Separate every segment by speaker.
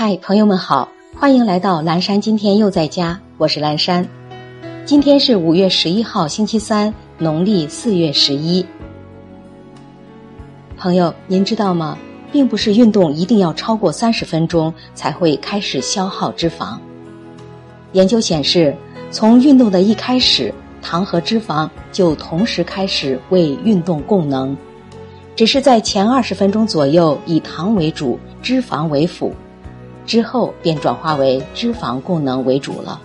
Speaker 1: 嗨，朋友们好，欢迎来到蓝山。今天又在家，我是蓝山。今天是五月十一号，星期三，农历四月十一。朋友，您知道吗？并不是运动一定要超过三十分钟才会开始消耗脂肪。研究显示，从运动的一开始，糖和脂肪就同时开始为运动供能，只是在前二十分钟左右以糖为主，脂肪为辅。之后便转化为脂肪供能为主了，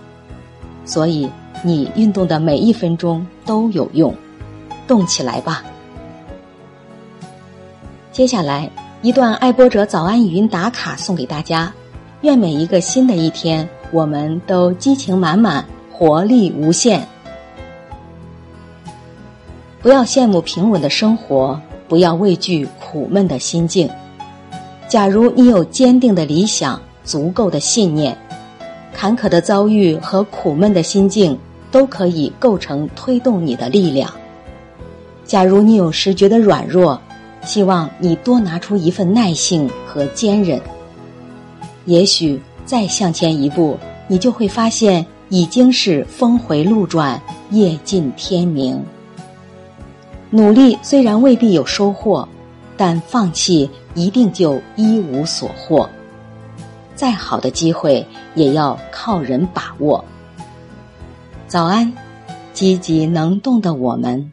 Speaker 1: 所以你运动的每一分钟都有用，动起来吧！接下来一段爱播者早安语音打卡送给大家，愿每一个新的一天，我们都激情满满，活力无限。不要羡慕平稳的生活，不要畏惧苦闷的心境。假如你有坚定的理想。足够的信念，坎坷的遭遇和苦闷的心境都可以构成推动你的力量。假如你有时觉得软弱，希望你多拿出一份耐性和坚韧。也许再向前一步，你就会发现已经是峰回路转，夜尽天明。努力虽然未必有收获，但放弃一定就一无所获。再好的机会也要靠人把握。早安，积极能动的我们。